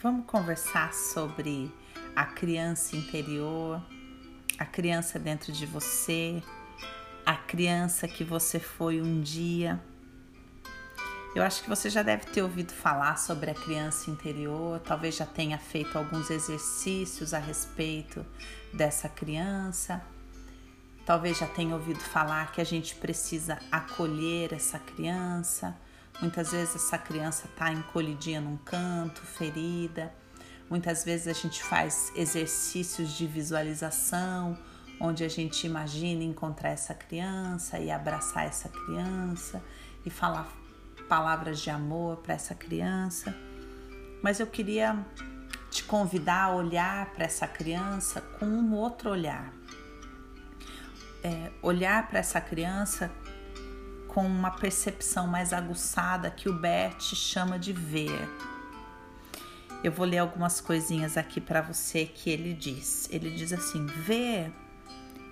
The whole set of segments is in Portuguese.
Vamos conversar sobre a criança interior, a criança dentro de você, a criança que você foi um dia. Eu acho que você já deve ter ouvido falar sobre a criança interior, talvez já tenha feito alguns exercícios a respeito dessa criança. Talvez já tenha ouvido falar que a gente precisa acolher essa criança Muitas vezes essa criança está encolhidinha num canto, ferida. Muitas vezes a gente faz exercícios de visualização, onde a gente imagina encontrar essa criança e abraçar essa criança e falar palavras de amor para essa criança. Mas eu queria te convidar a olhar para essa criança com um outro olhar. É, olhar para essa criança com uma percepção mais aguçada que o Bert chama de ver. Eu vou ler algumas coisinhas aqui para você que ele diz. Ele diz assim: ver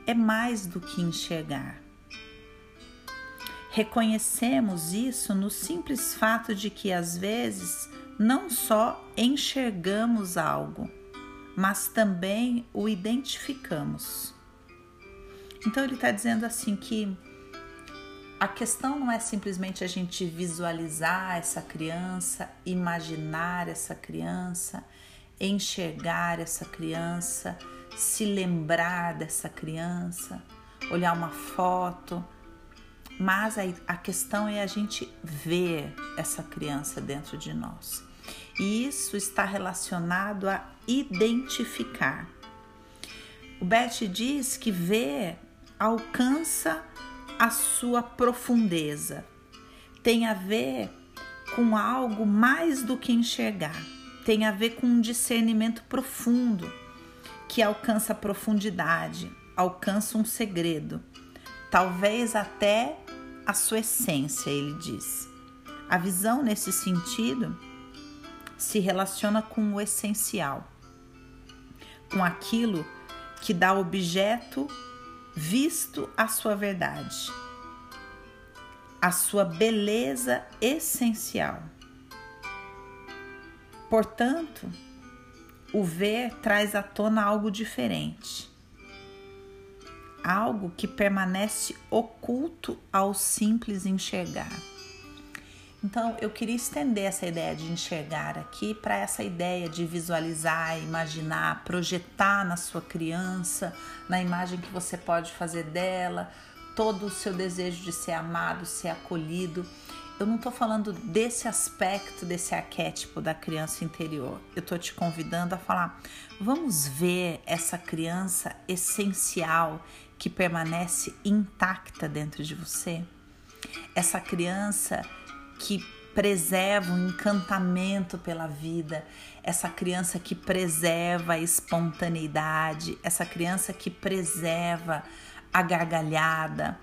é mais do que enxergar. Reconhecemos isso no simples fato de que às vezes não só enxergamos algo, mas também o identificamos. Então ele está dizendo assim que a questão não é simplesmente a gente visualizar essa criança, imaginar essa criança, enxergar essa criança, se lembrar dessa criança, olhar uma foto, mas a, questão é a gente ver essa criança dentro de nós. E isso está relacionado a identificar. O Beth diz que ver alcança a sua profundeza. Tem a ver com algo mais do que enxergar. Tem a ver com um discernimento profundo que alcança profundidade, alcança um segredo, talvez até a sua essência, ele diz. A visão nesse sentido se relaciona com o essencial, com aquilo que dá objeto visto a sua verdade, a sua beleza essencial. Portanto, o ver traz à tona algo diferente, algo que permanece oculto ao simples enxergar. Então, eu queria estender essa ideia de enxergar aqui para essa ideia de visualizar, imaginar, projetar na sua criança, na imagem que você pode fazer dela, todo o seu desejo de ser amado, ser acolhido. Eu não estou falando desse aspecto, desse arquétipo da criança interior. Eu estou te convidando a falar, vamos ver essa criança essencial que permanece intacta dentro de você? Essa criança que preserva o encantamento pela vida, essa criança que preserva a espontaneidade, essa criança que preserva a gargalhada,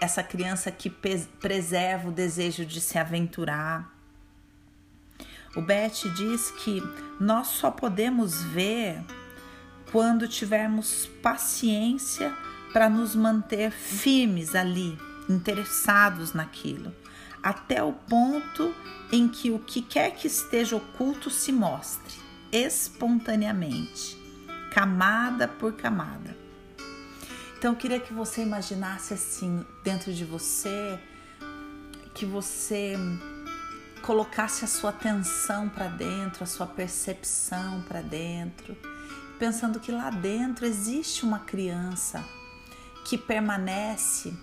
essa criança que preserva o desejo de se aventurar. O Beth diz que nós só podemos ver quando tivermos paciência para nos manter firmes ali, interessados naquilo até o ponto em que o que quer que esteja oculto se mostre espontaneamente, camada por camada. Então eu queria que você imaginasse assim dentro de você, que você colocasse a sua atenção para dentro, a sua percepção para dentro, pensando que lá dentro existe uma criança que permanece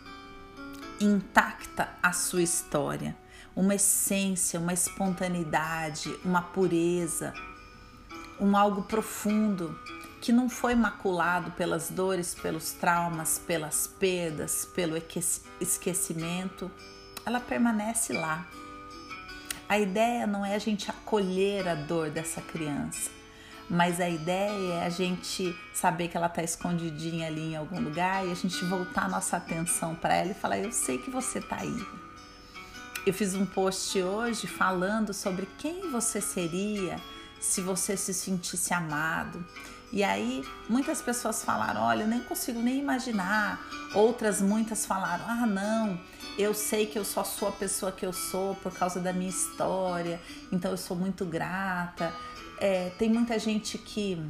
intacta a sua história, uma essência, uma espontaneidade, uma pureza, um algo profundo que não foi maculado pelas dores, pelos traumas, pelas perdas, pelo esquecimento, ela permanece lá. A ideia não é a gente acolher a dor dessa criança, mas a ideia é a gente saber que ela está escondidinha ali em algum lugar e a gente voltar nossa atenção para ela e falar: Eu sei que você está aí. Eu fiz um post hoje falando sobre quem você seria se você se sentisse amado. E aí muitas pessoas falaram: olha, eu nem consigo nem imaginar. Outras muitas falaram: ah, não, eu sei que eu só sou a pessoa que eu sou por causa da minha história, então eu sou muito grata. É, tem muita gente que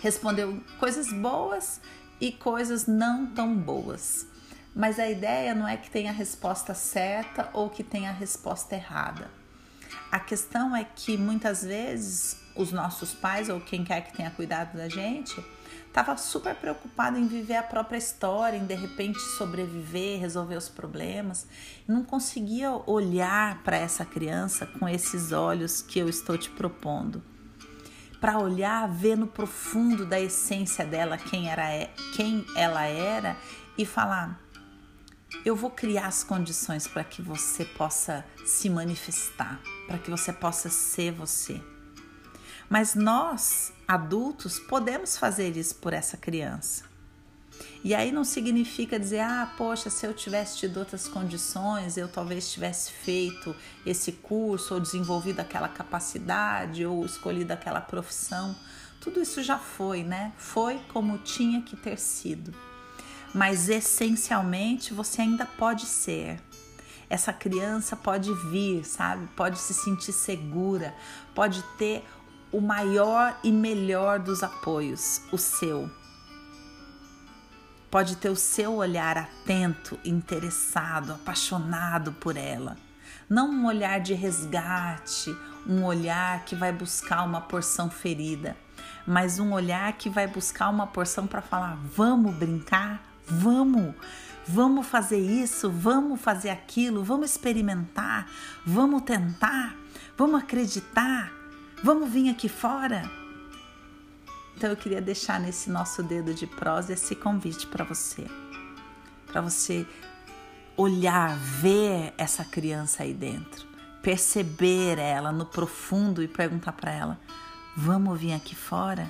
respondeu coisas boas e coisas não tão boas. Mas a ideia não é que tenha a resposta certa ou que tenha a resposta errada. A questão é que muitas vezes os nossos pais ou quem quer que tenha cuidado da gente estava super preocupado em viver a própria história, em de repente sobreviver, resolver os problemas, não conseguia olhar para essa criança com esses olhos que eu estou te propondo. Para olhar, ver no profundo da essência dela quem era, quem ela era e falar: eu vou criar as condições para que você possa se manifestar, para que você possa ser você. Mas nós, adultos, podemos fazer isso por essa criança. E aí não significa dizer, ah, poxa, se eu tivesse tido outras condições, eu talvez tivesse feito esse curso, ou desenvolvido aquela capacidade, ou escolhido aquela profissão. Tudo isso já foi, né? Foi como tinha que ter sido. Mas essencialmente você ainda pode ser. Essa criança pode vir, sabe? Pode se sentir segura, pode ter o maior e melhor dos apoios, o seu. Pode ter o seu olhar atento, interessado, apaixonado por ela. Não um olhar de resgate, um olhar que vai buscar uma porção ferida, mas um olhar que vai buscar uma porção para falar: vamos brincar, vamos, vamos fazer isso, vamos fazer aquilo, vamos experimentar, vamos tentar, vamos acreditar. Vamos vir aqui fora? Então eu queria deixar nesse nosso dedo de prosa esse convite para você. Para você olhar, ver essa criança aí dentro, perceber ela no profundo e perguntar para ela: "Vamos vir aqui fora?"